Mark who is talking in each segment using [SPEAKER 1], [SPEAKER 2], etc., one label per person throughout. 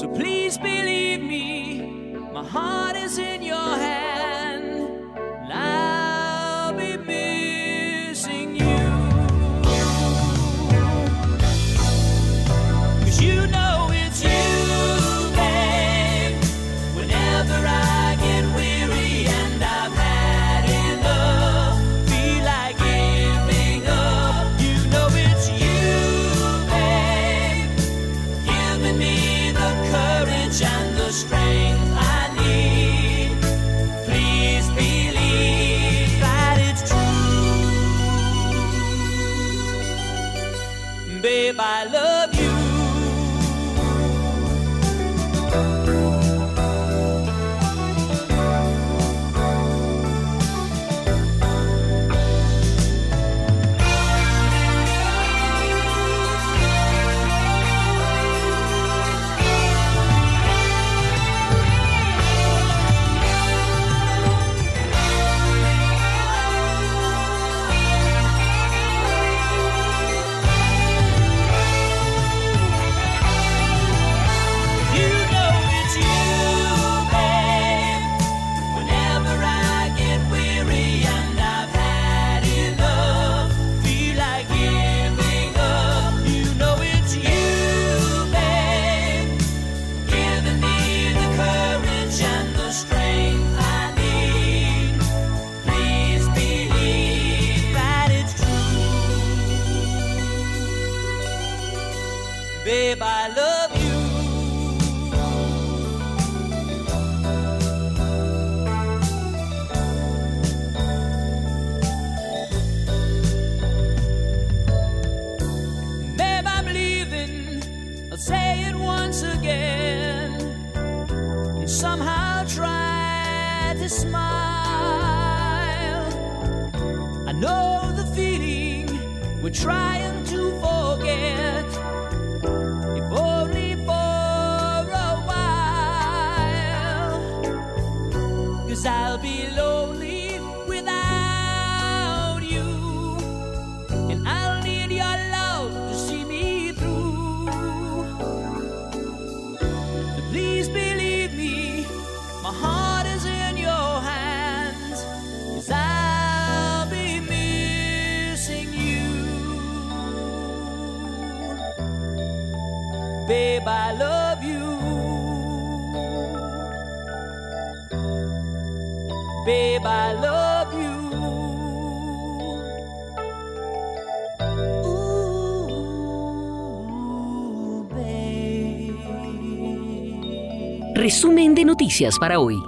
[SPEAKER 1] So please believe me, my heart is in your noticias para hoy.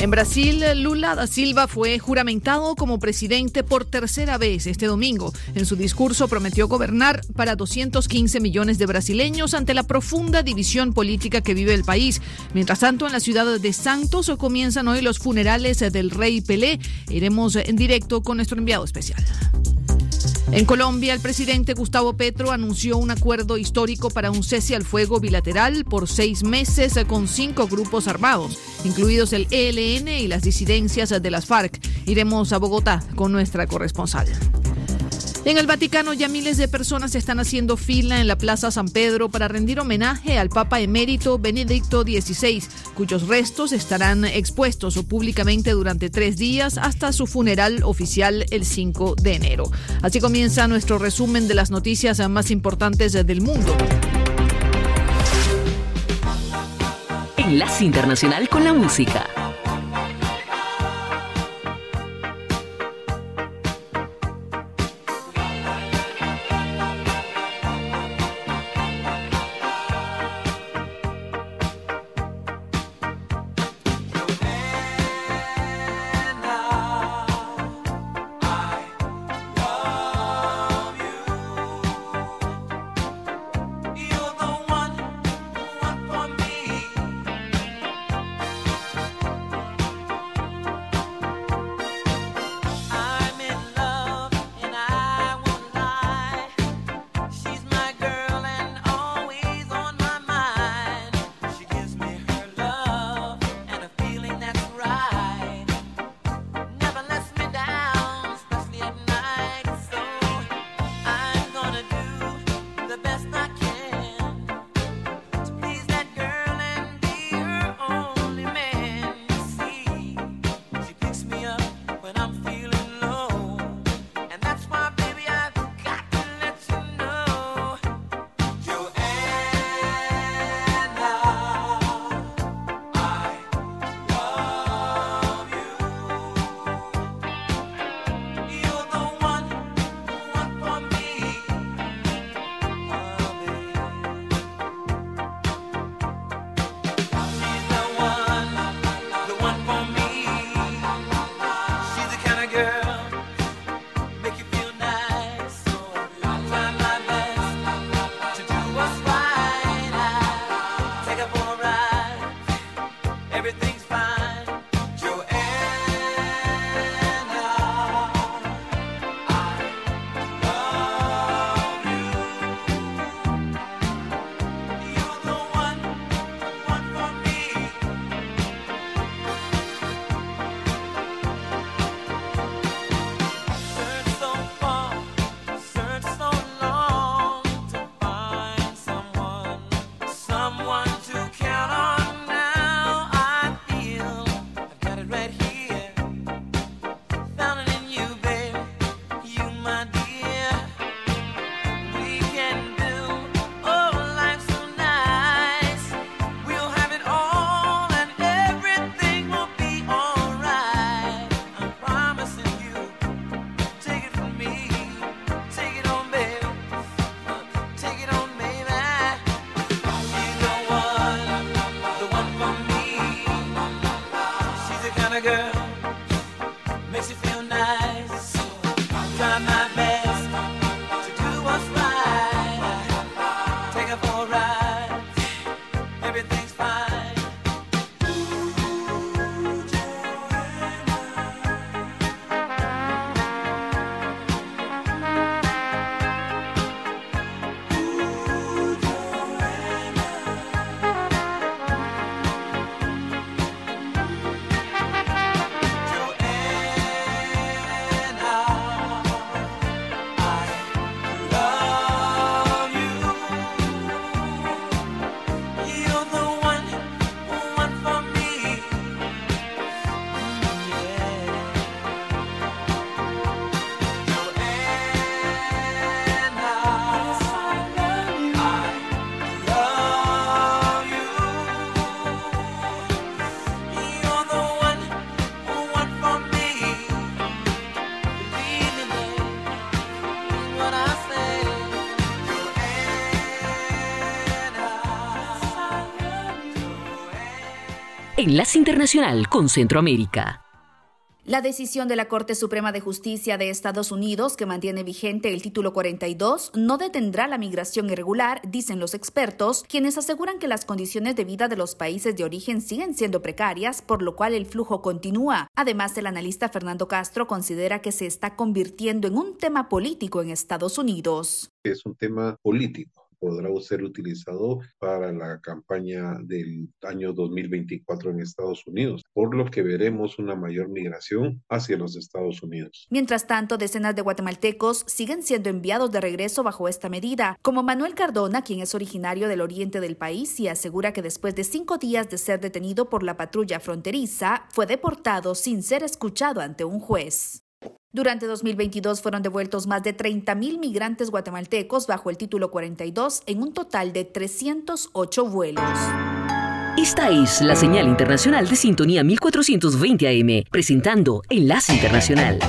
[SPEAKER 2] En Brasil, Lula da Silva fue juramentado como presidente por tercera vez este domingo. En su discurso prometió gobernar para 215 millones de brasileños ante la profunda división política que vive el país. Mientras tanto, en la ciudad de Santos comienzan hoy los funerales del rey Pelé. Iremos en directo con nuestro enviado especial. En Colombia, el presidente Gustavo Petro anunció un acuerdo histórico para un cese al fuego bilateral por seis meses con cinco grupos armados, incluidos el ELN y las disidencias de las FARC. Iremos a Bogotá con nuestra corresponsal. En el Vaticano ya miles de personas están haciendo fila en la Plaza San Pedro para rendir homenaje al Papa emérito Benedicto XVI, cuyos restos estarán expuestos públicamente durante tres días hasta su funeral oficial el 5 de enero. Así comienza nuestro resumen de las noticias más importantes del mundo.
[SPEAKER 3] Enlace Internacional con la Música. girl. Enlace Internacional con Centroamérica.
[SPEAKER 4] La decisión de la Corte Suprema de Justicia de Estados Unidos, que mantiene vigente el título 42, no detendrá la migración irregular, dicen los expertos, quienes aseguran que las condiciones de vida de los países de origen siguen siendo precarias, por lo cual el flujo continúa. Además, el analista Fernando Castro considera que se está convirtiendo en un tema político en Estados Unidos.
[SPEAKER 5] Es un tema político podrá ser utilizado para la campaña del año 2024 en Estados Unidos, por lo que veremos una mayor migración hacia los Estados Unidos.
[SPEAKER 4] Mientras tanto, decenas de guatemaltecos siguen siendo enviados de regreso bajo esta medida, como Manuel Cardona, quien es originario del oriente del país y asegura que después de cinco días de ser detenido por la patrulla fronteriza, fue deportado sin ser escuchado ante un juez. Durante 2022 fueron devueltos más de 30.000 migrantes guatemaltecos bajo el título 42 en un total de 308 vuelos.
[SPEAKER 3] Esta es la señal internacional de sintonía 1420 AM, presentando Enlace Internacional.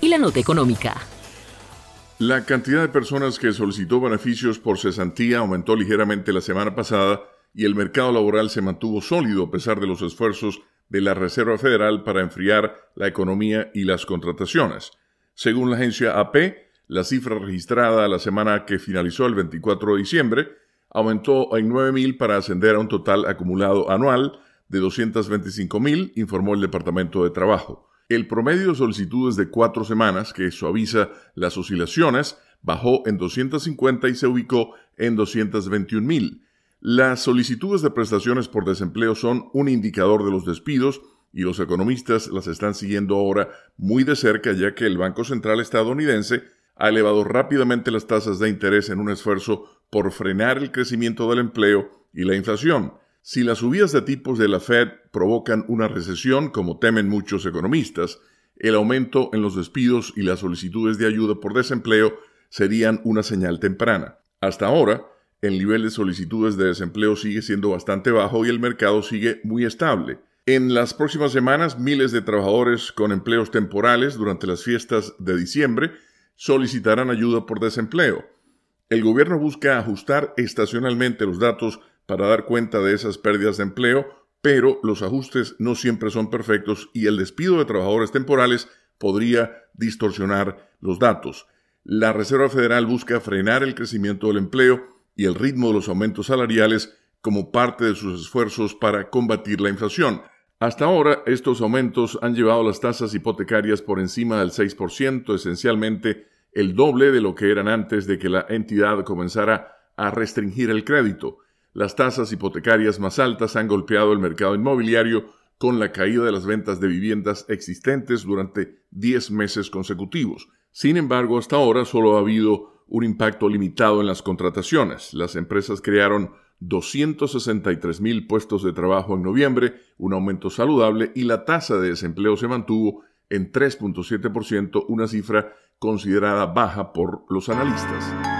[SPEAKER 3] Y la Nota Económica.
[SPEAKER 6] La cantidad de personas que solicitó beneficios por cesantía aumentó ligeramente la semana pasada y el mercado laboral se mantuvo sólido a pesar de los esfuerzos de la Reserva Federal para enfriar la economía y las contrataciones. Según la agencia AP, la cifra registrada la semana que finalizó el 24 de diciembre aumentó en 9.000 para ascender a un total acumulado anual de 225.000, informó el Departamento de Trabajo. El promedio de solicitudes de cuatro semanas, que suaviza las oscilaciones, bajó en 250 y se ubicó en 221.000. Las solicitudes de prestaciones por desempleo son un indicador de los despidos y los economistas las están siguiendo ahora muy de cerca ya que el Banco Central estadounidense ha elevado rápidamente las tasas de interés en un esfuerzo por frenar el crecimiento del empleo y la inflación. Si las subidas de tipos de la Fed provocan una recesión, como temen muchos economistas, el aumento en los despidos y las solicitudes de ayuda por desempleo serían una señal temprana. Hasta ahora, el nivel de solicitudes de desempleo sigue siendo bastante bajo y el mercado sigue muy estable. En las próximas semanas, miles de trabajadores con empleos temporales durante las fiestas de diciembre solicitarán ayuda por desempleo. El gobierno busca ajustar estacionalmente los datos para dar cuenta de esas pérdidas de empleo, pero los ajustes no siempre son perfectos y el despido de trabajadores temporales podría distorsionar los datos. La Reserva Federal busca frenar el crecimiento del empleo y el ritmo de los aumentos salariales como parte de sus esfuerzos para combatir la inflación. Hasta ahora, estos aumentos han llevado las tasas hipotecarias por encima del 6%, esencialmente el doble de lo que eran antes de que la entidad comenzara a restringir el crédito. Las tasas hipotecarias más altas han golpeado el mercado inmobiliario con la caída de las ventas de viviendas existentes durante 10 meses consecutivos. Sin embargo, hasta ahora solo ha habido un impacto limitado en las contrataciones. Las empresas crearon 263 mil puestos de trabajo en noviembre, un aumento saludable, y la tasa de desempleo se mantuvo en 3.7%, una cifra considerada baja por los analistas.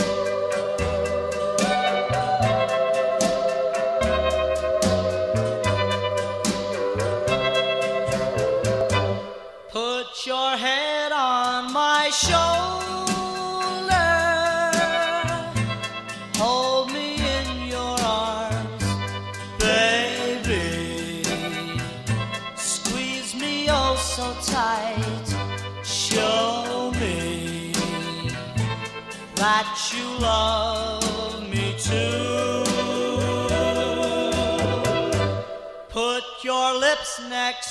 [SPEAKER 1] Love me too. Put your lips next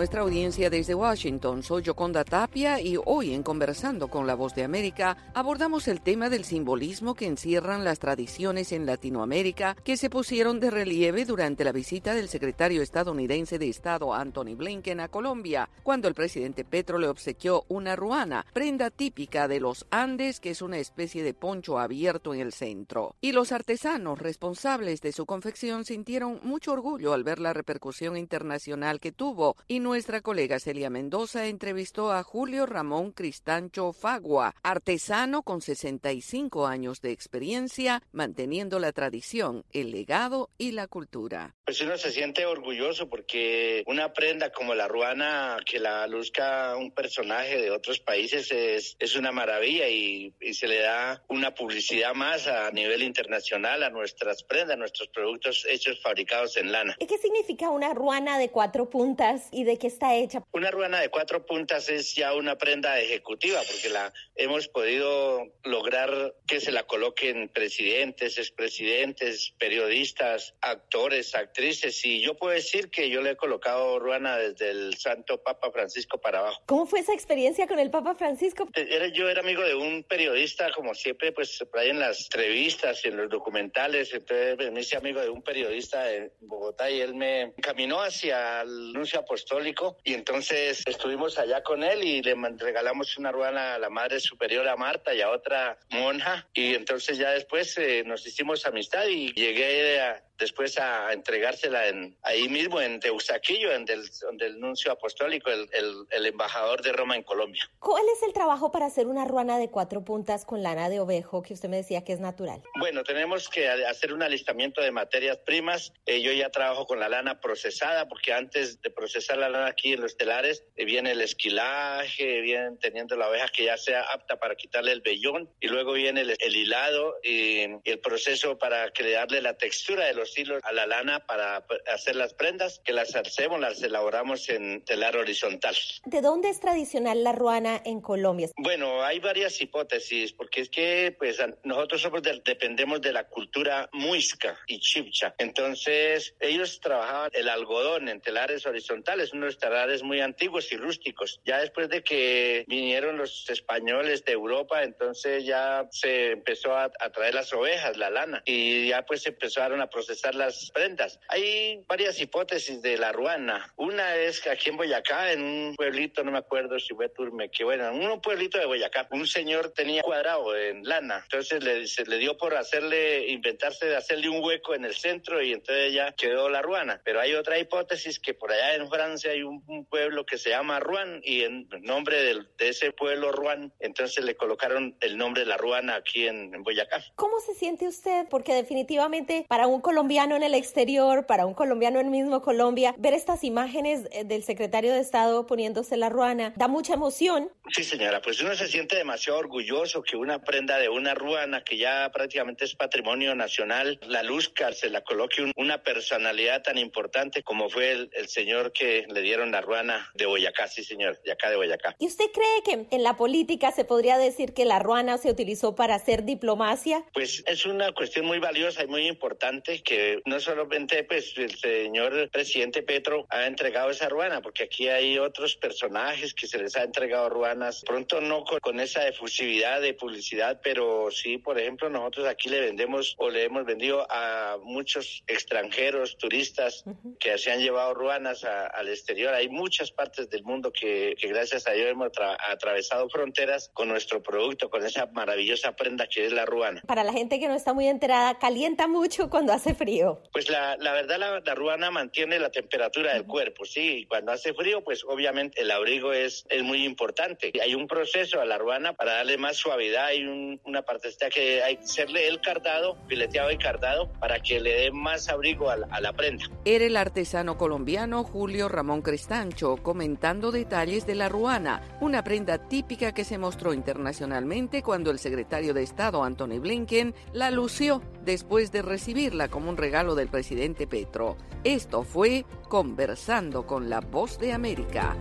[SPEAKER 7] Nuestra audiencia desde Washington. Soy Yoconda Tapia y hoy en Conversando con la Voz de América abordamos el tema del simbolismo que encierran las tradiciones en Latinoamérica que se pusieron de relieve durante la visita del secretario estadounidense de Estado Anthony Blinken a Colombia, cuando el presidente Petro le obsequió una ruana, prenda típica de los Andes que es una especie de poncho abierto en el centro. Y los artesanos responsables de su confección sintieron mucho orgullo al ver la repercusión internacional que tuvo nuestra colega Celia Mendoza entrevistó a Julio Ramón Cristancho Fagua, artesano con 65 años de experiencia, manteniendo la tradición, el legado y la cultura.
[SPEAKER 8] Pues uno se siente orgulloso porque una prenda como la ruana que la luzca un personaje de otros países es, es una maravilla y, y se le da una publicidad más a nivel internacional a nuestras prendas, nuestros productos hechos fabricados en lana.
[SPEAKER 9] ¿Y qué significa una ruana de cuatro puntas y de qué está hecha?
[SPEAKER 8] Una ruana de cuatro puntas es ya una prenda ejecutiva porque la hemos podido lograr que se la coloquen presidentes, expresidentes, periodistas, actores, actrices y yo puedo decir que yo le he colocado ruana desde el Santo Papa Francisco para abajo.
[SPEAKER 9] ¿Cómo fue esa experiencia con el Papa Francisco?
[SPEAKER 8] Era, yo era amigo de un periodista, como siempre, pues por ahí en las entrevistas y en los documentales, entonces me hice amigo de un periodista en Bogotá y él me caminó hacia al nuncio apostólico y entonces estuvimos allá con él y le regalamos una ruana a la Madre Superiora Marta y a otra monja y entonces ya después eh, nos hicimos amistad y llegué a, después a entregársela en, ahí mismo en Teusaquillo, en del, donde el nuncio apostólico, el, el, el, embajador de Roma en Colombia.
[SPEAKER 9] ¿Cuál es el trabajo para hacer una ruana de cuatro puntas con lana de ovejo que usted me decía que es natural?
[SPEAKER 8] Bueno, tenemos que hacer un alistamiento de materias primas. Eh, yo ya trabajo con la lana procesada porque antes de procesar la lana aquí en los telares eh, viene el esquilaje, viene teniendo la oveja que ya sea apta para quitarle el vellón y luego viene el, el hilado y, y el proceso para crearle la textura de los hilos a la lana para hacer las prendas, que las hacemos, las elaboramos en telar horizontal.
[SPEAKER 9] ¿De dónde es tradicional la ruana en Colombia?
[SPEAKER 8] Bueno, hay varias hipótesis, porque es que pues nosotros somos de, dependemos de la cultura muisca y chipcha. Entonces, ellos trabajaban el algodón en telares horizontales, unos telares muy antiguos y rústicos. Ya después de que vinieron los españoles de Europa, entonces ya se empezó a, a traer las ovejas, la lana, y ya pues empezaron a procesar las prendas. Hay varias hipótesis de la ruana. Una es que aquí en Boyacá, en un pueblito, no me acuerdo si fue Turme, que bueno, en un pueblito de Boyacá, un señor tenía cuadrado en lana. Entonces le, se le dio por hacerle, inventarse de hacerle un hueco en el centro y entonces ya quedó la ruana. Pero hay otra hipótesis que por allá en Francia hay un, un pueblo que se llama Ruan y en nombre del, de ese pueblo Ruan, entonces le colocaron el nombre de la ruana aquí en, en Boyacá.
[SPEAKER 9] ¿Cómo se siente usted? Porque definitivamente para un colombiano colombiano en el exterior, para un colombiano en mismo Colombia, ver estas imágenes eh, del secretario de Estado poniéndose la ruana da mucha emoción.
[SPEAKER 8] Sí, señora, pues uno se siente demasiado orgulloso que una prenda de una ruana que ya prácticamente es patrimonio nacional, la luzca, se la coloque un, una personalidad tan importante como fue el, el, señor que le dieron la ruana de Boyacá, sí, señor, de acá de Boyacá.
[SPEAKER 9] ¿Y usted cree que en la política se podría decir que la ruana se utilizó para hacer diplomacia?
[SPEAKER 8] Pues es una cuestión muy valiosa y muy importante que no solamente pues el señor presidente Petro ha entregado esa ruana, porque aquí hay otros personajes que se les ha entregado ruanas, pronto no con, con esa efusividad de publicidad, pero sí, por ejemplo, nosotros aquí le vendemos o le hemos vendido a muchos extranjeros, turistas, uh -huh. que se han llevado ruanas a, al exterior. Hay muchas partes del mundo que, que gracias a Dios hemos atravesado fronteras con nuestro producto, con esa maravillosa prenda que es la ruana.
[SPEAKER 9] Para la gente que no está muy enterada, calienta mucho cuando hace frío.
[SPEAKER 8] Pues la, la verdad, la, la, ruana mantiene la temperatura del cuerpo, sí. Y cuando hace frío, pues obviamente el abrigo es, es muy importante. Hay un proceso a la ruana para darle más suavidad. Hay un, una partecita que hay que hacerle el cardado, fileteado y cardado, para que le dé más abrigo a la, a la prenda.
[SPEAKER 7] Era el artesano colombiano Julio Ramón Cristancho comentando detalles de la ruana, una prenda típica que se mostró internacionalmente cuando el secretario de Estado Anthony Blinken la lució después de recibirla como un regalo del presidente Petro. Esto fue Conversando con la Voz de América.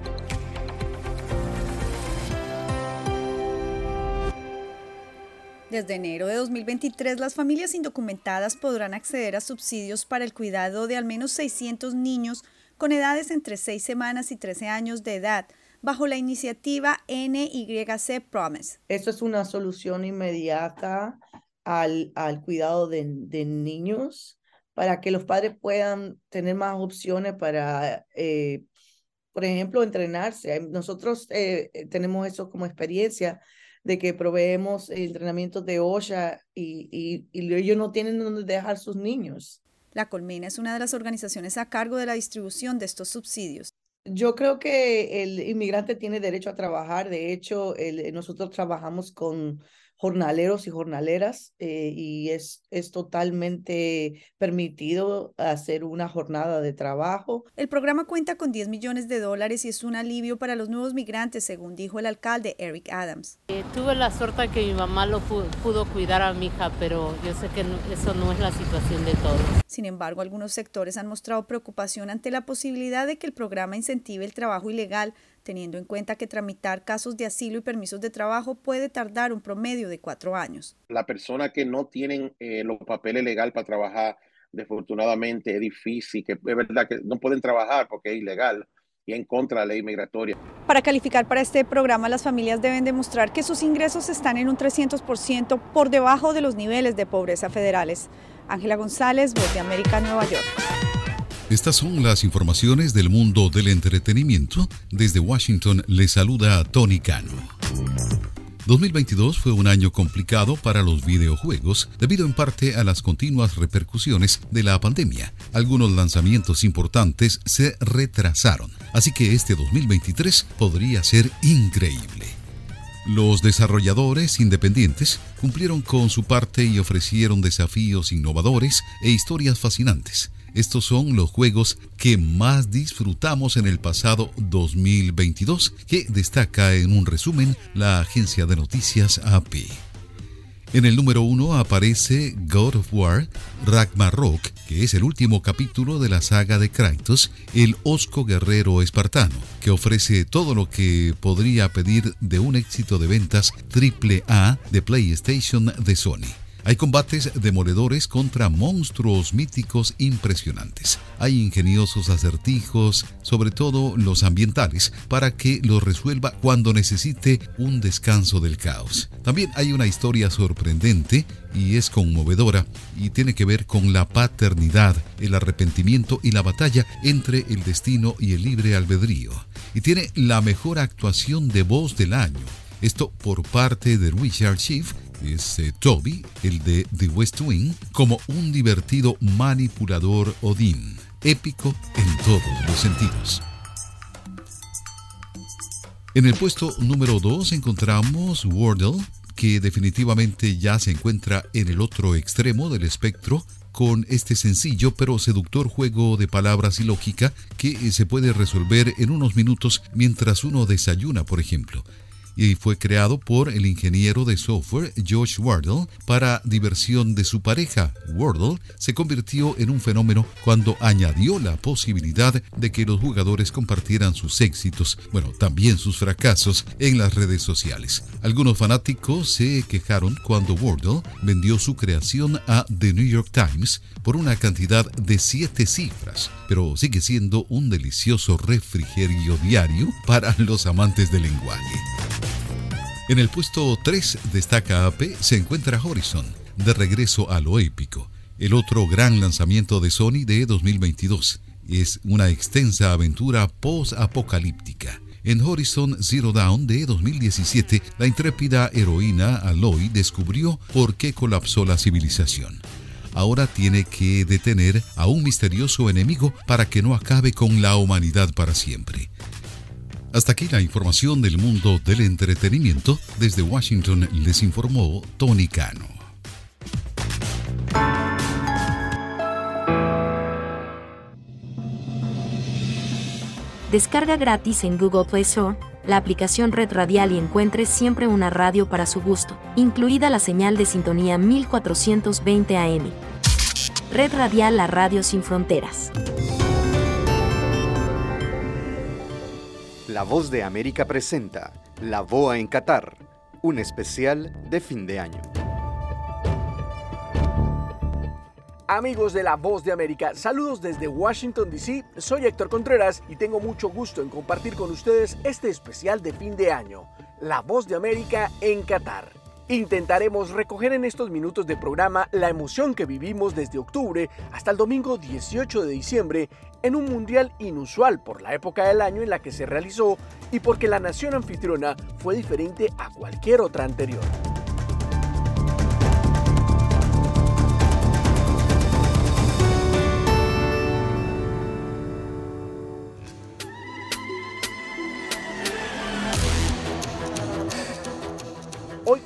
[SPEAKER 10] Desde enero de 2023, las familias indocumentadas podrán acceder a subsidios para el cuidado de al menos 600 niños con edades entre 6 semanas y 13 años de edad, bajo la iniciativa NYC Promise.
[SPEAKER 11] Esto es una solución inmediata al, cuidado de, niños para que los padres puedan tener más opciones para, eh, por ejemplo, entrenarse. Nosotros eh, tenemos eso como experiencia de que proveemos entrenamientos de olla y, y, ellos no tienen donde dejar sus niños.
[SPEAKER 10] La Colmena es una de las organizaciones a cargo de la distribución de estos subsidios.
[SPEAKER 11] Yo creo que el inmigrante tiene derecho a trabajar. De hecho, nosotros trabajamos con jornaleros y jornaleras eh, y es, es totalmente permitido hacer una jornada de trabajo.
[SPEAKER 10] El programa cuenta con 10 millones de dólares y es un alivio para los nuevos migrantes, según dijo el alcalde Eric Adams.
[SPEAKER 12] Eh, tuve la suerte que mi mamá lo pudo, cuidar a mi hija, pero yo sé que eso no es la situación de todos.
[SPEAKER 10] Sin embargo, algunos sectores han mostrado preocupación ante la posibilidad de que el programa incentive el trabajo ilegal teniendo en cuenta que tramitar casos de asilo y permisos de trabajo puede tardar un promedio de cuatro años.
[SPEAKER 13] La persona que no tienen eh, los papeles legales para trabajar, desafortunadamente es difícil, que es verdad que no pueden trabajar porque es ilegal y en contra de la ley migratoria.
[SPEAKER 10] Para calificar para este programa, las familias deben demostrar que sus ingresos están en un 300% por debajo de los niveles de pobreza federales. Ángela González, Voz de América, Nueva York.
[SPEAKER 14] Estas son las informaciones del mundo del entretenimiento. Desde Washington le saluda Tony Cano. 2022 fue un año complicado para los videojuegos debido en parte a las continuas repercusiones de la pandemia. Algunos lanzamientos importantes se retrasaron, así que este 2023 podría ser increíble. Los desarrolladores independientes cumplieron con su parte y ofrecieron desafíos innovadores e historias fascinantes. Estos son los juegos que más disfrutamos en el pasado 2022, que destaca en un resumen la agencia de noticias AP. En el número uno aparece God of War Ragnarok, que es el último capítulo de la saga de Kratos, el osco guerrero espartano, que ofrece todo lo que podría pedir de un éxito de ventas triple A de PlayStation de Sony. Hay combates demoledores contra monstruos míticos impresionantes. Hay ingeniosos acertijos, sobre todo los ambientales, para que los resuelva cuando necesite un descanso del caos. También hay una historia sorprendente y es conmovedora y tiene que ver con la paternidad, el arrepentimiento y la batalla entre el destino y el libre albedrío. Y tiene la mejor actuación de voz del año. Esto por parte de Richard Schiff, es eh, Toby, el de The West Wing, como un divertido manipulador Odín, épico en todos los sentidos. En el puesto número 2 encontramos Wordle, que definitivamente ya se encuentra en el otro extremo del espectro con este sencillo pero seductor juego de palabras y lógica que se puede resolver en unos minutos mientras uno desayuna, por ejemplo y fue creado por el ingeniero de software Josh Wardle para diversión de su pareja. Wardle se convirtió en un fenómeno cuando añadió la posibilidad de que los jugadores compartieran sus éxitos, bueno, también sus fracasos en las redes sociales. Algunos fanáticos se quejaron cuando Wardle vendió su creación a The New York Times por una cantidad de siete cifras, pero sigue siendo un delicioso refrigerio diario para los amantes del lenguaje. En el puesto 3 destaca AP se encuentra Horizon, de regreso a lo épico, el otro gran lanzamiento de Sony de 2022. Es una extensa aventura post-apocalíptica. En Horizon Zero Dawn de 2017, la intrépida heroína Aloy descubrió por qué colapsó la civilización. Ahora tiene que detener a un misterioso enemigo para que no acabe con la humanidad para siempre. Hasta aquí la información del mundo del entretenimiento. Desde Washington les informó Tony Cano.
[SPEAKER 15] Descarga gratis en Google Play Store la aplicación Red Radial y encuentre siempre una radio para su gusto, incluida la señal de sintonía 1420 AM. Red Radial, la radio sin fronteras.
[SPEAKER 16] La Voz de América presenta La Boa en Qatar, un especial de fin de año.
[SPEAKER 17] Amigos de La Voz de América, saludos desde Washington, D.C. Soy Héctor Contreras y tengo mucho gusto en compartir con ustedes este especial de fin de año, La Voz de América en Qatar. Intentaremos recoger en estos minutos de programa la emoción que vivimos desde octubre hasta el domingo 18 de diciembre en un mundial inusual por la época del año en la que se realizó y porque la nación anfitriona fue diferente a cualquier otra anterior.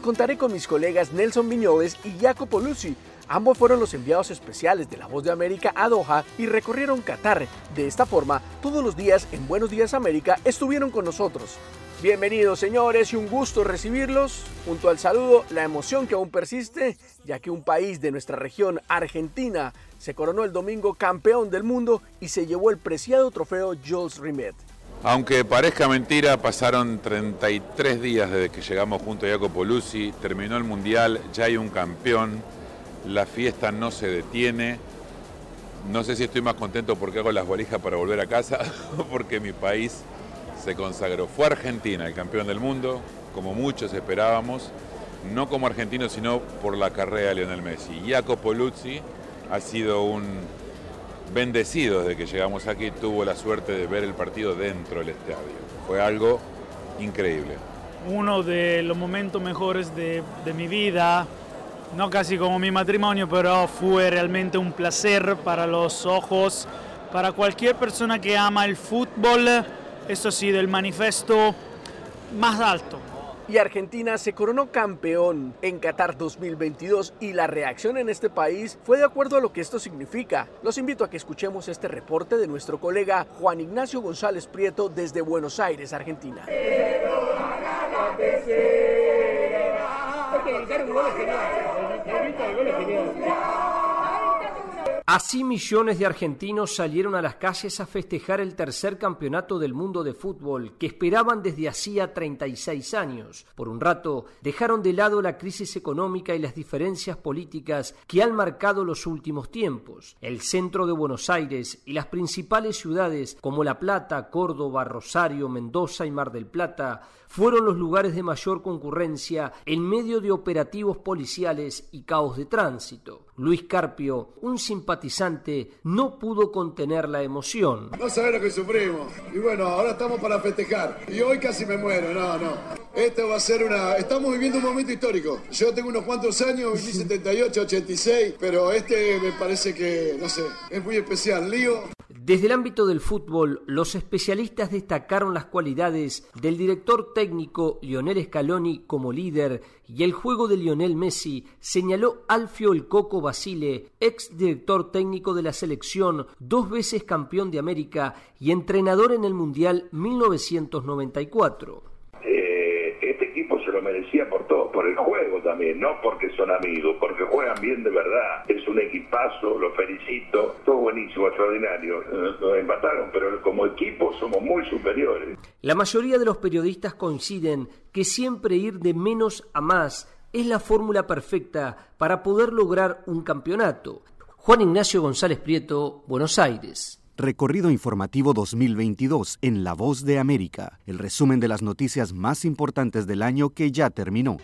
[SPEAKER 17] Contaré con mis colegas Nelson Viñoles y Jacopo Luzzi. Ambos fueron los enviados especiales de La Voz de América a Doha y recorrieron Qatar. De esta forma, todos los días en Buenos Días América estuvieron con nosotros. Bienvenidos señores y un gusto recibirlos. Junto al saludo, la emoción que aún persiste, ya que un país de nuestra región, Argentina, se coronó el domingo campeón del mundo y se llevó el preciado trofeo Jules Rimet.
[SPEAKER 18] Aunque parezca mentira, pasaron 33 días desde que llegamos junto a Jacopo Luzzi, terminó el Mundial, ya hay un campeón, la fiesta no se detiene. No sé si estoy más contento porque hago las valijas para volver a casa o porque mi país se consagró. Fue Argentina el campeón del mundo, como muchos esperábamos, no como argentino, sino por la carrera de Lionel Messi. Jacopo Luzzi ha sido un bendecido desde que llegamos aquí, tuvo la suerte de ver el partido dentro del estadio. Fue algo increíble.
[SPEAKER 19] Uno de los momentos mejores de, de mi vida, no casi como mi matrimonio, pero fue realmente un placer para los ojos, para cualquier persona que ama el fútbol, eso sí, del manifiesto más alto.
[SPEAKER 17] Y Argentina se coronó campeón en Qatar 2022 y la reacción en este país fue de acuerdo a lo que esto significa. Los invito a que escuchemos este reporte de nuestro colega Juan Ignacio González Prieto desde Buenos Aires, Argentina.
[SPEAKER 20] Así millones de argentinos salieron a las calles a festejar el tercer campeonato del mundo de fútbol que esperaban desde hacía 36 años. Por un rato dejaron de lado la crisis económica y las diferencias políticas que han marcado los últimos tiempos. El centro de Buenos Aires y las principales ciudades como La Plata, Córdoba, Rosario, Mendoza y Mar del Plata fueron los lugares de mayor concurrencia en medio de operativos policiales y caos de tránsito. Luis Carpio, un simpatizante, no pudo contener la emoción.
[SPEAKER 21] No sabés lo que sufrimos. Y bueno, ahora estamos para festejar. Y hoy casi me muero, no, no. Esto va a ser una... Estamos viviendo un momento histórico. Yo tengo unos cuantos años, viví 78, 86, pero este me parece que, no sé, es muy especial. Lío.
[SPEAKER 20] Desde el ámbito del fútbol, los especialistas destacaron las cualidades del director técnico Lionel Scaloni como líder y el juego de Lionel Messi, señaló Alfio El Coco Basile, ex director técnico de la selección, dos veces campeón de América y entrenador en el Mundial 1994
[SPEAKER 22] este merecía por todo, por el juego también, no porque son amigos, porque juegan bien de verdad. Es un equipazo, lo felicito, todo buenísimo, extraordinario. Nos empataron, pero como equipo somos muy superiores.
[SPEAKER 20] La mayoría de los periodistas coinciden que siempre ir de menos a más es la fórmula perfecta para poder lograr un campeonato. Juan Ignacio González Prieto, Buenos Aires.
[SPEAKER 16] Recorrido informativo 2022 en La Voz de América, el resumen de las noticias más importantes del año que ya terminó.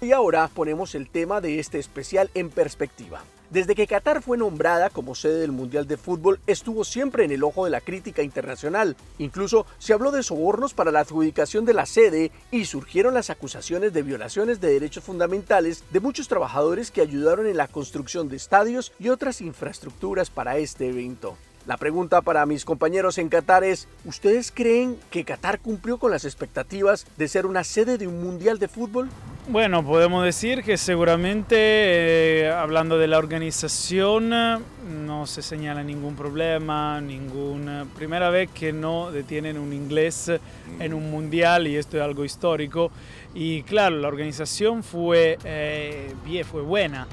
[SPEAKER 17] Y ahora ponemos el tema de este especial en perspectiva. Desde que Qatar fue nombrada como sede del Mundial de Fútbol, estuvo siempre en el ojo de la crítica internacional. Incluso se habló de sobornos para la adjudicación de la sede y surgieron las acusaciones de violaciones de derechos fundamentales de muchos trabajadores que ayudaron en la construcción de estadios y otras infraestructuras para este evento. La pregunta para mis compañeros en Qatar es, ¿ustedes creen que Qatar cumplió con las expectativas de ser una sede de un Mundial de Fútbol?
[SPEAKER 19] Bueno, podemos decir que seguramente, eh, hablando de la organización, no se señala ningún problema, ninguna primera vez que no detienen un inglés en un mundial y esto es algo histórico. Y claro, la organización fue, eh, bien, fue buena.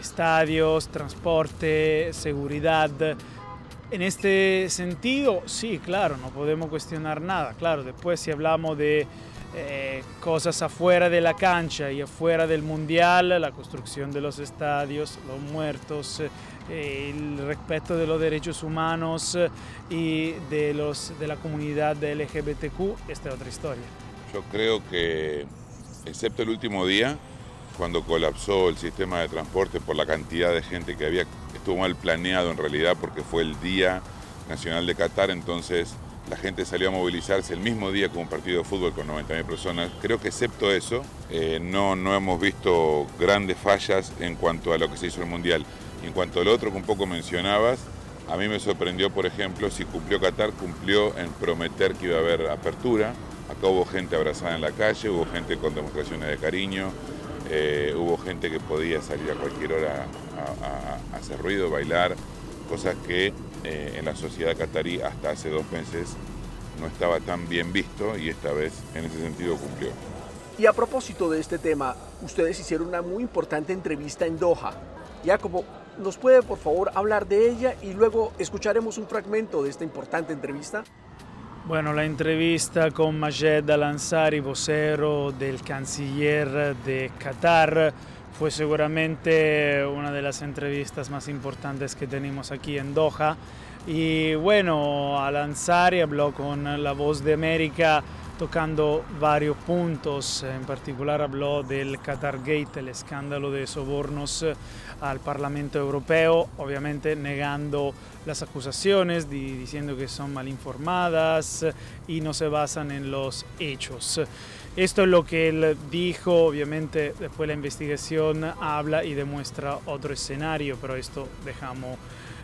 [SPEAKER 19] Estadios, transporte, seguridad. En este sentido, sí, claro, no podemos cuestionar nada. Claro, después si hablamos de eh, cosas afuera de la cancha y afuera del mundial, la construcción de los estadios, los muertos, eh, el respeto de los derechos humanos eh, y de, los, de la comunidad LGBTQ, esta es otra historia.
[SPEAKER 18] Yo creo que, excepto el último día, cuando colapsó el sistema de transporte por la cantidad de gente que había, estuvo mal planeado en realidad porque fue el Día Nacional de Qatar, entonces la gente salió a movilizarse el mismo día con un partido de fútbol con 90.000 personas. Creo que excepto eso, eh, no, no hemos visto grandes fallas en cuanto a lo que se hizo el Mundial. en cuanto al otro que un poco mencionabas, a mí me sorprendió, por ejemplo, si cumplió Qatar, cumplió en prometer que iba a haber apertura. Acá hubo gente abrazada en la calle, hubo gente con demostraciones de cariño, eh, hubo gente que podía salir a cualquier hora a, hacer ruido, bailar, cosas que eh, en la sociedad catarí hasta hace dos meses no estaba tan bien visto y esta vez en ese sentido cumplió.
[SPEAKER 17] Y a propósito de este tema, ustedes hicieron una muy importante entrevista en Doha. Jacobo, ¿nos puede por favor hablar de ella y luego escucharemos un fragmento de esta importante entrevista?
[SPEAKER 19] Bueno, la entrevista con Majed Al-Ansari, vocero del canciller de Qatar, fue seguramente una de las entrevistas más importantes que tenemos aquí en Doha. Y bueno, Al-Ansari habló con La Voz de América tocando varios puntos, en particular habló del Qatar Gate, el escándalo de sobornos al Parlamento Europeo, obviamente negando las acusaciones, diciendo que son mal informadas y no se basan en los hechos. Esto es lo que él dijo, obviamente después la investigación habla y demuestra otro escenario, pero esto dejamos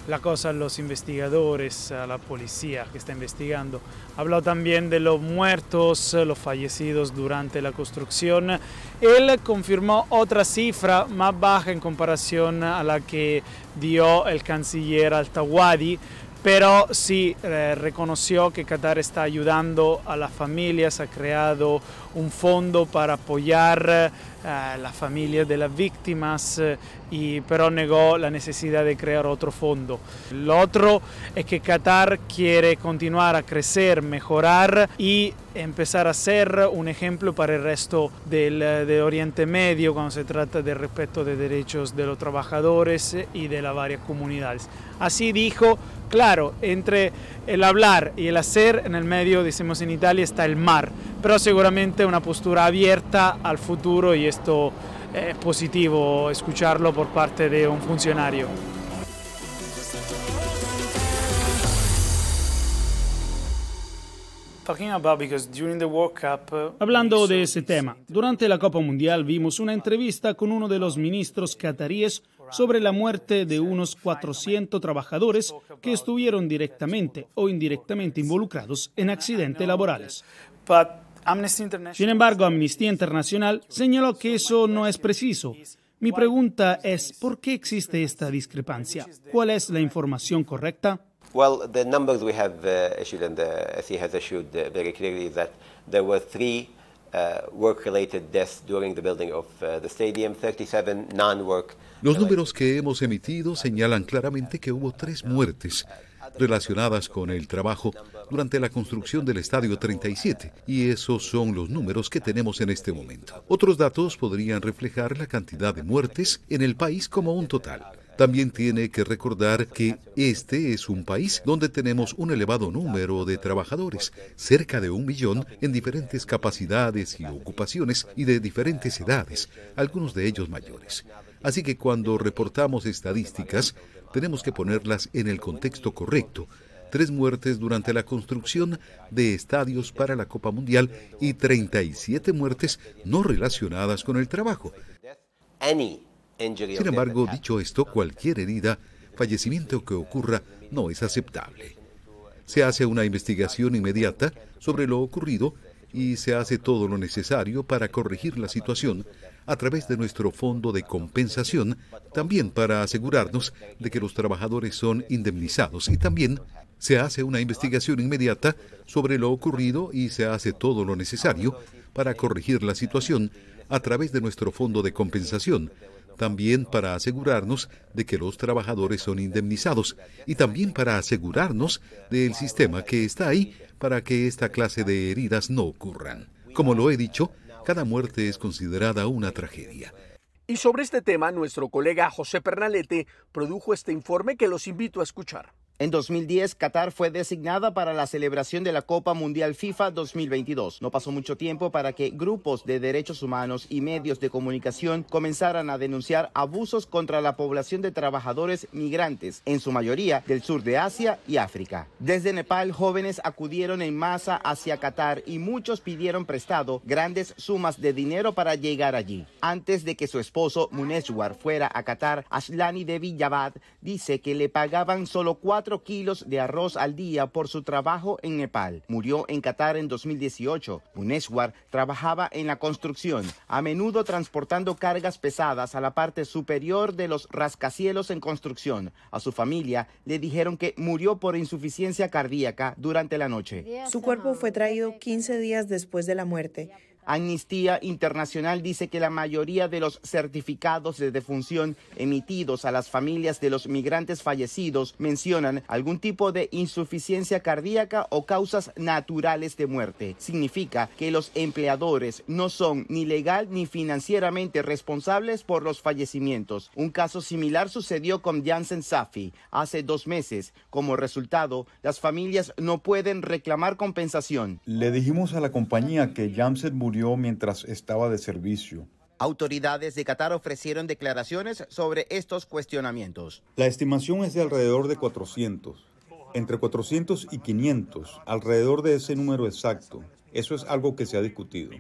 [SPEAKER 19] la cosa a los investigadores, a la policía que está investigando. Habló también de los muertos, los fallecidos durante la construcción. Él confirmó otra cifra más baja en comparación a la que dio el canciller Altawadi, pero sí eh, reconoció que Qatar está ayudando a las familias, ha creado un fondo para apoyar a las familias de las víctimas, eh, y, pero negó la necesidad de crear otro fondo. Lo otro es que Qatar quiere continuar a crecer, mejorar y empezar a ser un ejemplo para el resto del de Oriente Medio cuando se trata del respeto de derechos de los trabajadores y de las varias comunidades. Así dijo, claro, entre el hablar y el hacer, en el medio, decimos en Italia, está el mar, pero seguramente una postura abierta al futuro y esto es positivo escucharlo por parte de un funcionario.
[SPEAKER 23] Hablando de ese tema, durante la Copa Mundial vimos una entrevista con uno de los ministros cataríes sobre la muerte de unos 400 trabajadores que estuvieron directamente o indirectamente involucrados en accidentes laborales. Sin embargo, Amnistía Internacional señaló que eso no es preciso. Mi pregunta es, ¿por qué existe esta discrepancia? ¿Cuál es la información correcta?
[SPEAKER 24] Well, the numbers we have uh, issued and the SE has issued uh, very clearly that there were three uh, work-related deaths during the building of uh, the stadium, 37 non-work.
[SPEAKER 14] Los números que hemos emitido señalan claramente que hubo tres muertes relacionadas con el trabajo durante la construcción del Estadio 37, y esos son los números que tenemos en este momento. Otros datos podrían reflejar la cantidad de muertes en el país como un total. También tiene que recordar que este es un país donde tenemos un elevado número de trabajadores, cerca de un millón en diferentes capacidades y ocupaciones y de diferentes edades, algunos de ellos mayores. Así que cuando reportamos estadísticas, tenemos que ponerlas en el contexto correcto. Tres muertes durante la construcción de estadios para la Copa Mundial y 37 muertes no relacionadas con el trabajo. Sin embargo, dicho esto, cualquier herida, fallecimiento que ocurra no es aceptable. Se hace una investigación inmediata sobre lo ocurrido y se hace todo lo necesario para corregir la situación a través de nuestro fondo de compensación, también para asegurarnos de que los trabajadores son indemnizados y también se hace una investigación inmediata sobre lo ocurrido y se hace todo lo necesario para corregir la situación a través de nuestro fondo de compensación, también para asegurarnos de que los trabajadores son indemnizados y también para asegurarnos del sistema que está ahí para que esta clase de heridas no ocurran. Como lo he dicho, cada muerte es considerada una tragedia.
[SPEAKER 17] Y sobre este tema, nuestro colega José Pernalete produjo este informe que los invito a escuchar.
[SPEAKER 25] En 2010, Qatar fue designada para la celebración de la Copa Mundial FIFA 2022. No pasó mucho tiempo para que grupos de derechos humanos y medios de comunicación comenzaran a denunciar abusos contra la población de trabajadores migrantes, en su mayoría del sur de Asia y África. Desde Nepal, jóvenes acudieron en masa hacia Qatar y muchos pidieron prestado grandes sumas de dinero para llegar allí. Antes de que su esposo Muneshwar fuera a Qatar, Ashlani Devi Javad dice que le pagaban solo cuatro kilos de arroz al día por su trabajo en Nepal. Murió en Qatar en 2018. Muneshwar trabajaba en la construcción, a menudo transportando cargas pesadas a la parte superior de los rascacielos en construcción. A su familia le dijeron que murió por insuficiencia cardíaca durante la noche.
[SPEAKER 26] Su cuerpo fue traído 15 días después de la muerte.
[SPEAKER 25] Amnistía Internacional dice que la mayoría de los certificados de defunción emitidos a las familias de los migrantes fallecidos mencionan algún tipo de insuficiencia cardíaca o causas naturales de muerte. Significa que los empleadores no son ni legal ni financieramente responsables por los fallecimientos. Un caso similar sucedió con Janssen Safi hace dos meses. Como resultado, las familias no pueden reclamar compensación.
[SPEAKER 27] Le dijimos a la compañía que Janssen murió mientras estaba de servicio.
[SPEAKER 25] Autoridades de Qatar ofrecieron declaraciones sobre estos cuestionamientos.
[SPEAKER 27] La estimación es de alrededor de 400, entre 400 y 500, alrededor de ese número exacto. Eso es algo que se ha discutido.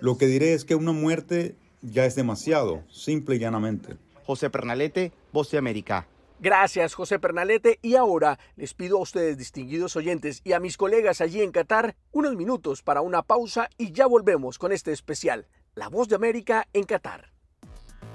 [SPEAKER 27] Lo que diré es que una muerte ya es demasiado, simple y llanamente.
[SPEAKER 25] José Pernalete, Voz de América.
[SPEAKER 17] Gracias, José Pernalete. Y ahora les pido a ustedes, distinguidos oyentes, y a mis colegas allí en Qatar, unos minutos para una pausa y ya volvemos con este especial, La Voz de América en Qatar.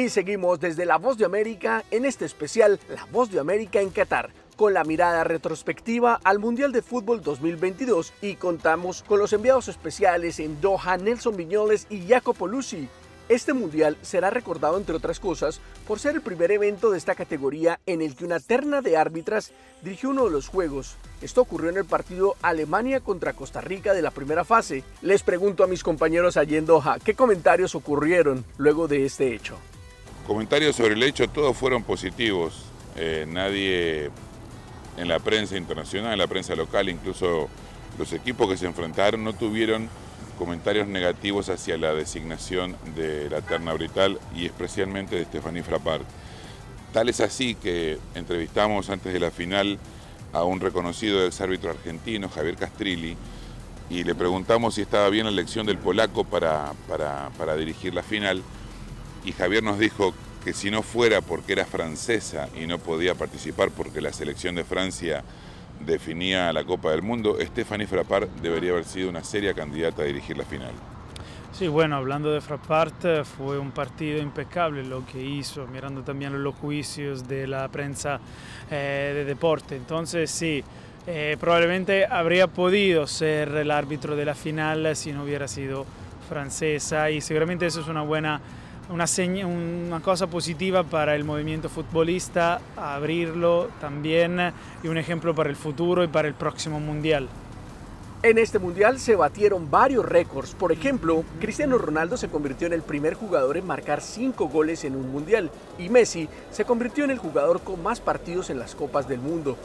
[SPEAKER 17] Y seguimos desde La Voz de América en este especial La Voz de América en Qatar, con la mirada retrospectiva al Mundial de Fútbol 2022 y contamos con los enviados especiales en Doha, Nelson Viñoles y Jacopo Lucy. Este mundial será recordado, entre otras cosas, por ser el primer evento de esta categoría en el que una terna de árbitras dirigió uno de los juegos. Esto ocurrió en el partido Alemania contra Costa Rica de la primera fase. Les pregunto a mis compañeros allí en Doha, ¿qué comentarios ocurrieron luego de este hecho?
[SPEAKER 18] Comentarios sobre el hecho, todos fueron positivos. Eh, nadie en la prensa internacional, en la prensa local, incluso los equipos que se enfrentaron no tuvieron comentarios negativos hacia la designación de la terna brital y especialmente de Stephanie Frappart. Tal es así que entrevistamos antes de la final a un reconocido exárbitro argentino, Javier Castrilli, y le preguntamos si estaba bien la elección del polaco para, para dirigir la final y Javier nos dijo que si no fuera porque era francesa y no podía participar porque la selección de Francia definía la Copa del Mundo, Stephanie Frappart debería haber sido una seria candidata a dirigir la final.
[SPEAKER 19] Sí, bueno, hablando de Frappart, fue un partido impecable lo que hizo, mirando también los juicios de la prensa eh, de deporte. Entonces, sí, eh, probablemente habría podido ser el árbitro de la final si no hubiera sido francesa y seguramente eso es una buena una, cosa positiva para el movimiento futbolista, abrirlo también y un ejemplo para el futuro y para el próximo mundial.
[SPEAKER 17] En este mundial se batieron varios récords. Por ejemplo, Cristiano Ronaldo se convirtió en el primer jugador en marcar cinco goles en un mundial y Messi se convirtió en el jugador con más partidos en las Copas del Mundo.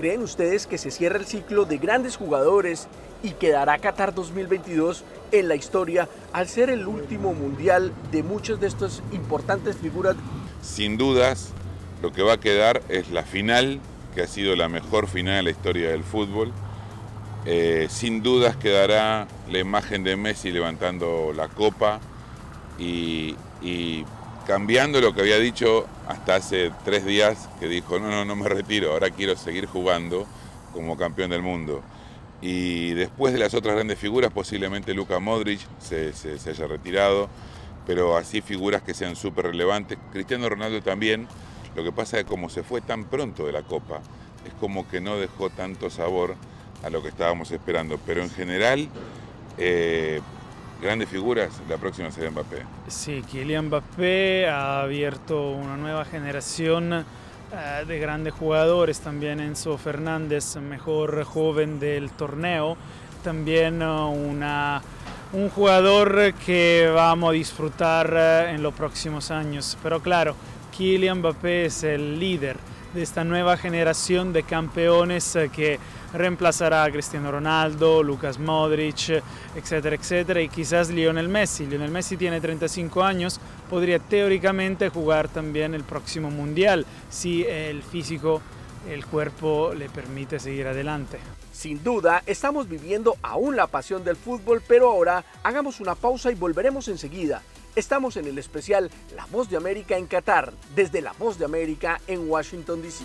[SPEAKER 17] ¿Creen ustedes que se cierra el ciclo de grandes jugadores y quedará Qatar 2022 en la historia al ser el último mundial de muchas de estas importantes figuras?
[SPEAKER 18] Sin dudas, lo que va a quedar es la final, que ha sido la mejor final de la historia del fútbol eh, sin dudas quedará la imagen de Messi levantando la copa y, cambiando lo que había dicho hasta hace tres días, que dijo, no, no, no me retiro, ahora quiero seguir jugando como campeón del mundo. Y después de las otras grandes figuras, posiblemente Luka Modric se, se haya retirado, pero así figuras que sean súper relevantes. Cristiano Ronaldo también, lo que pasa es que como se fue tan pronto de la Copa, es como que no dejó tanto sabor a lo que estábamos esperando. Pero en general, eh, grandes figuras, la próxima será Mbappé.
[SPEAKER 19] Sí, Kylian Mbappé ha abierto una nueva generación eh, de grandes jugadores, también Enzo Fernández, mejor joven del torneo, también eh, una, un jugador que vamos a disfrutar en los próximos años. Pero claro, Kylian Mbappé es el líder de esta nueva generación de campeones que reemplazará a Cristiano Ronaldo, Lucas Modric, etcétera, etcétera, y quizás Lionel Messi. Lionel Messi tiene 35 años, podría teóricamente jugar también el próximo Mundial si el físico, el cuerpo le permite seguir adelante.
[SPEAKER 17] Sin duda, estamos viviendo aún la pasión del fútbol, pero ahora hagamos una pausa y volveremos enseguida. Estamos en el especial La Voz de América en Qatar, desde La Voz de América en Washington, D.C.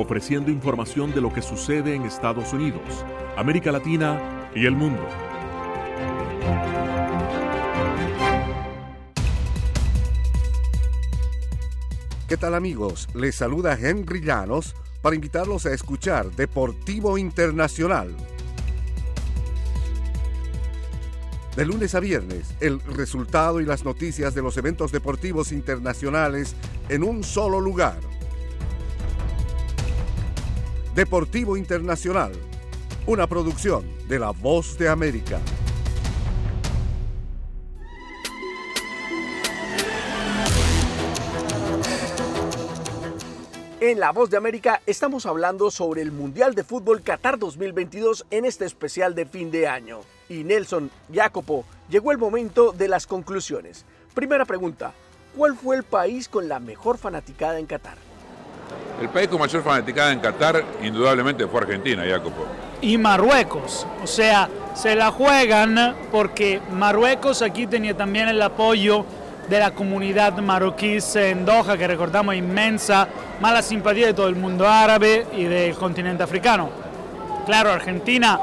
[SPEAKER 28] ofreciendo información de lo que sucede en Estados Unidos, América Latina y el mundo.
[SPEAKER 29] ¿Qué tal amigos? Les saluda Henry Llanos para invitarlos a escuchar Deportivo Internacional. De lunes a viernes, el resultado y las noticias de los eventos deportivos internacionales en un solo lugar Deportivo Internacional, una producción de La Voz de América.
[SPEAKER 17] En La Voz de América estamos hablando sobre el Mundial de Fútbol Qatar 2022 en este especial de fin de año. Y Nelson, Jacopo, llegó el momento de las conclusiones. Primera pregunta, ¿cuál fue el país con la mejor fanaticada en Qatar?
[SPEAKER 18] El país con mayor fanaticada en Qatar indudablemente fue Argentina, Jacopo.
[SPEAKER 19] Y Marruecos, o sea, se la juegan porque Marruecos aquí tenía también el apoyo de la comunidad marroquí en Doha, que recordamos inmensa, mala simpatía de todo el mundo árabe y del continente africano. Claro, Argentina,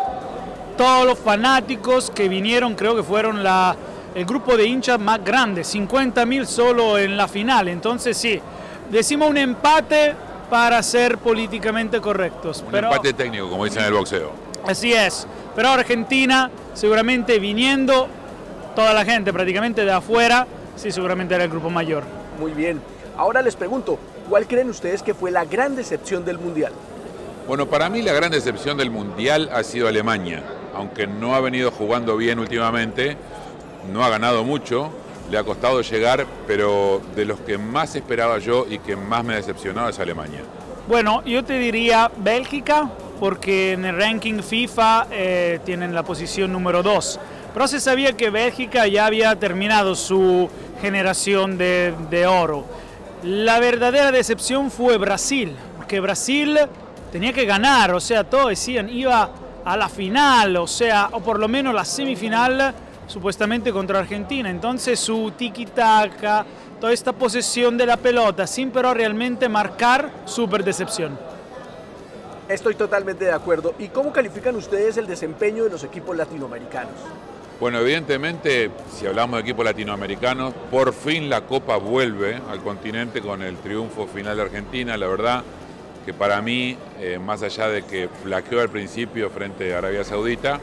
[SPEAKER 19] todos los fanáticos que vinieron creo que fueron la, el grupo de hinchas más grande, 50.000 solo en la final, entonces sí, decimos un empate para ser políticamente correctos.
[SPEAKER 18] Un empate técnico, como dicen en el boxeo.
[SPEAKER 19] Así es. Pero Argentina, seguramente viniendo toda la gente prácticamente de afuera, sí, seguramente era el grupo mayor.
[SPEAKER 17] Muy bien. Ahora les pregunto, ¿cuál creen ustedes que fue la gran decepción del Mundial?
[SPEAKER 18] Bueno, para mí la gran decepción del Mundial ha sido Alemania. Aunque no ha venido jugando bien últimamente, no ha ganado mucho, le ha costado llegar, pero de los que más esperaba yo y que más me ha decepcionado es Alemania.
[SPEAKER 19] Bueno, yo te diría Bélgica, porque en el ranking FIFA eh, tienen la posición número 2. Pero se sabía que Bélgica ya había terminado su generación de, de oro. La verdadera decepción fue Brasil, porque Brasil tenía que ganar, o sea, todos decían, iba a la final, o sea, o por lo menos la semifinal, supuestamente contra Argentina. Entonces su tiki-taka, toda esta posesión de la pelota, sin pero realmente marcar, súper decepción.
[SPEAKER 17] Estoy totalmente de acuerdo. ¿Y cómo califican ustedes el desempeño de los equipos latinoamericanos?
[SPEAKER 18] Bueno, evidentemente, si hablamos de equipos latinoamericanos, por fin la Copa vuelve al continente con el triunfo final de Argentina. La verdad que para mí, eh, más allá de que flaqueó al principio frente a Arabia Saudita,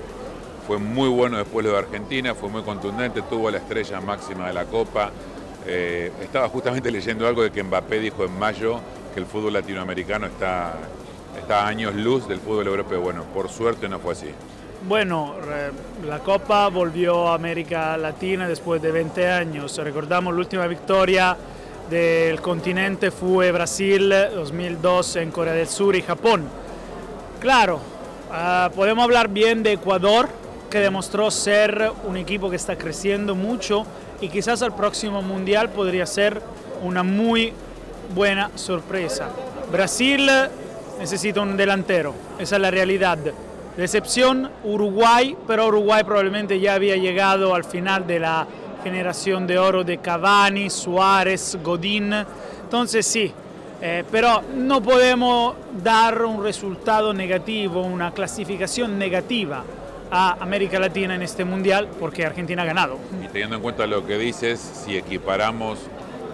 [SPEAKER 18] fue muy bueno después lo de Argentina, fue muy contundente, tuvo la estrella máxima de la Copa. Eh, estaba justamente leyendo algo de que Mbappé dijo en mayo que el fútbol latinoamericano está está a años luz del fútbol europeo. Bueno, por suerte no fue así.
[SPEAKER 19] Bueno, la Copa volvió a América Latina después de 20 años. Recordamos la última victoria del continente fue Brasil 2002 en Corea del Sur y Japón. Claro, uh, podemos hablar bien de Ecuador, que demostró ser un equipo que está creciendo mucho y quizás al próximo mundial podría ser una muy buena sorpresa. Brasil necesita un delantero, esa es la realidad. Decepción Uruguay, pero Uruguay probablemente ya había llegado al final de la generación de oro de Cavani, Suárez, Godín. Entonces sí, eh, pero no podemos dar un resultado negativo, una clasificación negativa a América Latina en este mundial porque Argentina ha ganado.
[SPEAKER 18] Y teniendo en cuenta lo que dices, si equiparamos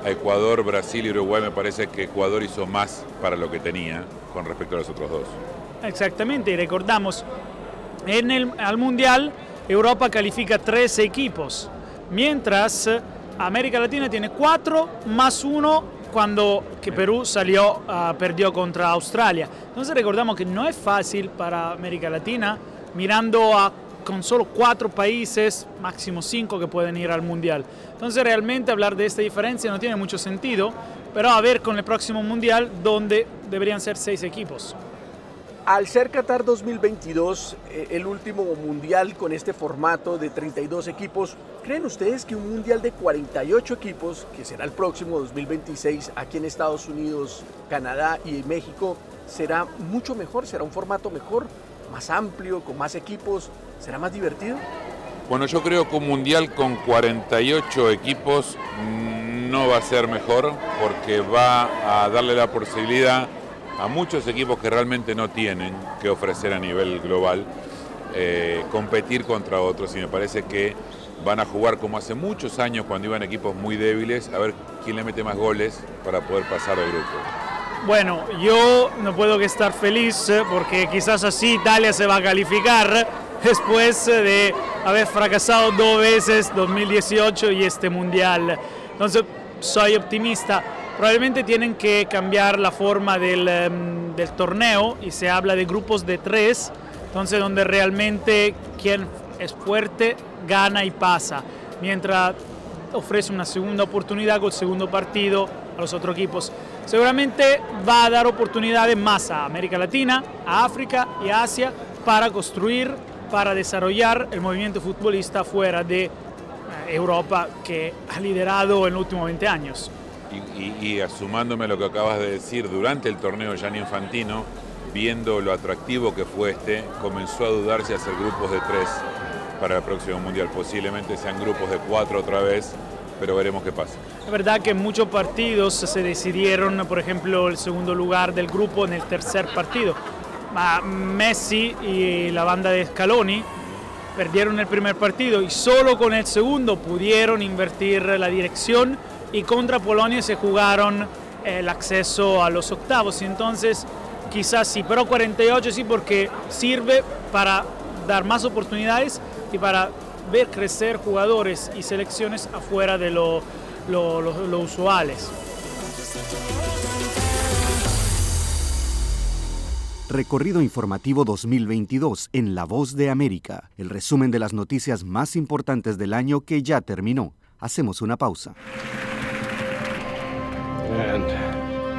[SPEAKER 18] a Ecuador, Brasil y Uruguay, me parece que Ecuador hizo más para lo que tenía con respecto a los otros dos.
[SPEAKER 19] Exactamente, y recordamos, en el al Mundial Europa califica tres equipos, mientras América Latina tiene cuatro más uno cuando que Perú salió, uh, perdió contra Australia. Entonces recordamos que no es fácil para América Latina mirando a con solo cuatro países, máximo cinco que pueden ir al Mundial. Entonces realmente hablar de esta diferencia no tiene mucho sentido, pero a ver con el próximo Mundial donde deberían ser seis equipos.
[SPEAKER 17] Al ser Qatar 2022 eh, el último mundial con este formato de 32 equipos, ¿creen ustedes que un mundial de 48 equipos, que será el próximo 2026 aquí en Estados Unidos, Canadá y México, será mucho mejor? ¿Será un formato mejor? Más amplio, con más equipos, ¿será más divertido?
[SPEAKER 18] Bueno, yo creo que un mundial con 48 equipos no va a ser mejor porque va a darle la posibilidad a muchos equipos que realmente no tienen que ofrecer a nivel global eh, competir contra otros y me parece que van a jugar como hace muchos años cuando iban equipos muy débiles a ver quién le mete más goles para poder pasar al grupo.
[SPEAKER 19] Bueno, yo no puedo que estar feliz eh, porque quizás así Italia se va a calificar después eh, de haber fracasado dos veces 2018 y este mundial. Entonces soy optimista. Probablemente tienen que cambiar la forma del, em, del torneo y se habla de grupos de tres, entonces donde realmente quien es fuerte gana y pasa, mientras ofrece una segunda oportunidad con el segundo partido a los otros equipos seguramente va a dar oportunidades más a América Latina, a África y a Asia para construir, para desarrollar el movimiento futbolista fuera de eh, Europa que ha liderado en los últimos 20 años.
[SPEAKER 18] Y, y, asumándome lo que acabas de decir, durante el torneo Gianni Infantino, viendo lo atractivo que fue este, comenzó a dudar si hacer grupos de tres para el próximo Mundial. Posiblemente sean grupos de cuatro otra vez, pero veremos qué pasa.
[SPEAKER 19] Es verdad que muchos partidos se decidieron, por ejemplo, el segundo lugar del grupo en el tercer partido. Messi y la banda de Scaloni perdieron el primer partido y solo con el segundo pudieron invertir la dirección y contra Polonia se jugaron el acceso a los octavos. Entonces quizás sí, pero 48 sí porque sirve para dar más oportunidades y para ver crecer jugadores y selecciones afuera de lo, lo, lo, lo usuales.
[SPEAKER 30] Recorrido informativo 2022 en La Voz de América, el resumen de las noticias más importantes del año que ya terminó. Hacemos una pausa.
[SPEAKER 31] And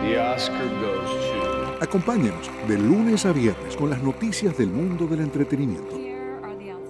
[SPEAKER 31] the Oscar goes to... Acompáñenos de lunes a viernes con las noticias del mundo del entretenimiento.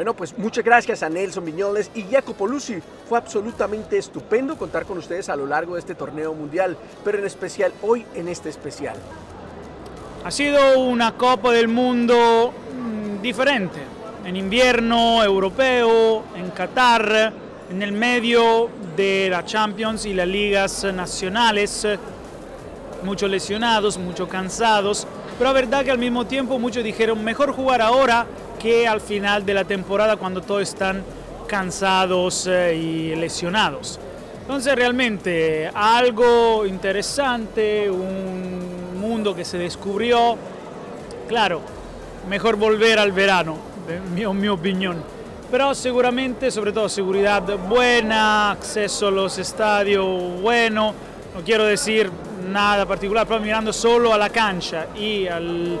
[SPEAKER 17] Bueno, pues muchas gracias a Nelson Viñoles y Jacopo Luzzi. Fue absolutamente estupendo contar con ustedes a lo largo de este torneo mundial, pero en especial hoy en este especial.
[SPEAKER 19] Ha sido una Copa del Mundo mm, diferente. En invierno europeo, en Qatar, en el medio de la Champions y las ligas nacionales. Muchos lesionados, muchos cansados. Pero verdad que al mismo tiempo muchos dijeron mejor jugar ahora que al final de la temporada cuando todos están cansados eh, y lesionados. Entonces realmente algo interesante, un mundo que se descubrió. Claro, mejor volver al verano, en mi, en mi opinión. Pero seguramente, sobre todo seguridad buena, acceso a los estadios bueno. No quiero decir nada particular, pero mirando solo a la cancha y al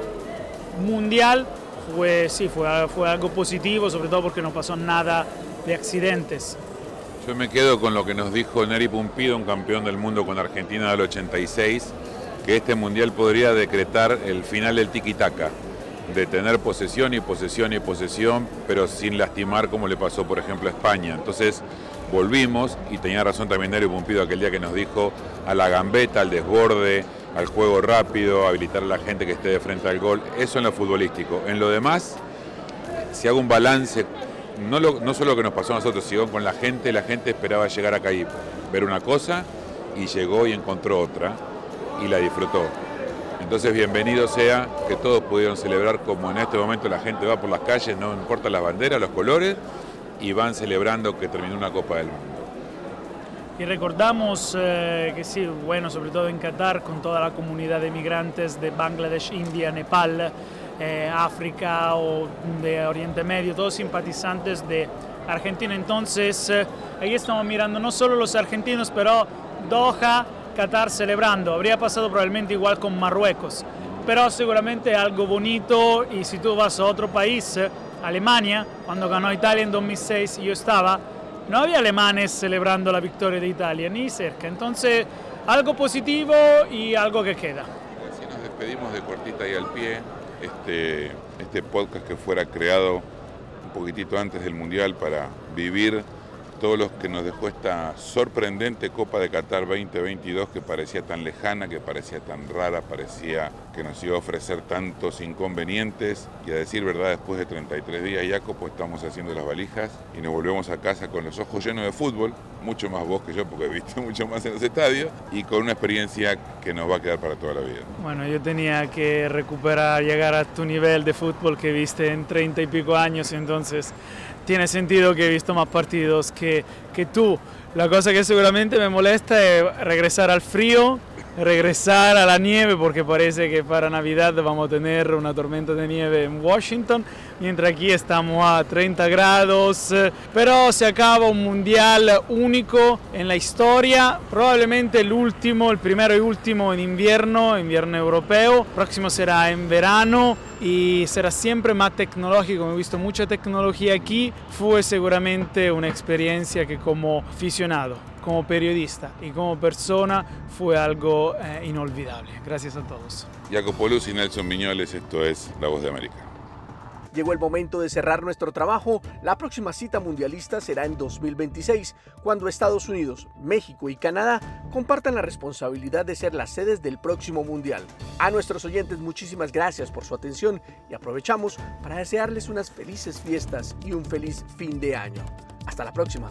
[SPEAKER 19] mundial, fue, sí, fue, fue algo positivo, sobre todo porque no pasó nada de accidentes.
[SPEAKER 18] Yo me quedo con lo que nos dijo Neri Pumpido, un campeón del mundo con Argentina del 86, que este mundial podría decretar el final del tiki-taka, de tener posesión y posesión y posesión, pero sin lastimar como le pasó, por ejemplo, a España. Entonces volvimos, y tenía razón también Neri Pumpido aquel día que nos dijo a la gambeta, al desborde, al juego rápido, habilitar a la gente que esté de frente al gol. Eso en lo futbolístico. En lo demás, si hago un balance, no, no solo lo que nos pasó a nosotros, sino con la gente, la gente esperaba llegar acá y ver una cosa y llegó y encontró otra y la disfrutó. Entonces bienvenido sea que todos pudieron celebrar como en este momento la gente va por las calles, no importa las banderas, los colores, y van celebrando que terminó una Copa del Mundo.
[SPEAKER 19] Y recordamos eh, que sí, bueno, sobre todo en Qatar, con toda la comunidad de migrantes de Bangladesh, India, Nepal, eh, África o de Oriente Medio, todos simpatizantes de Argentina. Entonces, eh, ahí estamos mirando no solo los argentinos, pero Doha, Qatar celebrando. Habría pasado probablemente igual con Marruecos, pero seguramente algo bonito. Y si tú vas a otro país, eh, Alemania, cuando ganó Italia en 2006, yo estaba, no había alemanes celebrando la victoria de Italia, ni cerca. Entonces, algo positivo y algo que queda.
[SPEAKER 18] Así nos despedimos de Cortita y al Pie, este, este podcast que fuera creado un poquitito antes del Mundial para vivir todo lo que nos dejó esta sorprendente Copa de Qatar 2022 que parecía tan lejana, que parecía tan rara, parecía que nos iba a ofrecer tantos inconvenientes y a decir verdad, después de 33 días, Jacopo, estamos haciendo las valijas y nos volvemos a casa con los ojos llenos de fútbol, mucho más vos que yo porque he visto mucho más en los estadios y con una experiencia que nos va a quedar para toda la vida.
[SPEAKER 19] Bueno, yo tenía que recuperar, llegar a tu nivel de fútbol que viste en 30 y pico años, entonces tiene sentido que he visto más partidos que, que tú. La cosa que seguramente me molesta es regresar al frío, regresar a la nieve, porque parece que para Navidad vamos a tener una tormenta de nieve en Washington, mientras aquí estamos a 30 grados, eh, pero se acaba un mundial único en la historia, probablemente el último, el primero y último en invierno, invierno europeo, próximo será en verano y será siempre más tecnológico, he visto mucha tecnología aquí, fue seguramente una experiencia que como aficionado, como periodista y como persona fue algo eh, inolvidable. Gracias a todos.
[SPEAKER 18] Jacopo Luz y Nelson Miñoles, esto es La Voz de América.
[SPEAKER 17] Llegó el momento de cerrar nuestro trabajo. La próxima cita mundialista será en 2026, cuando Estados Unidos, México y Canadá compartan la responsabilidad de ser las sedes del próximo mundial. A nuestros oyentes muchísimas gracias por su atención y aprovechamos para desearles unas felices fiestas y un feliz fin de año. Hasta la próxima.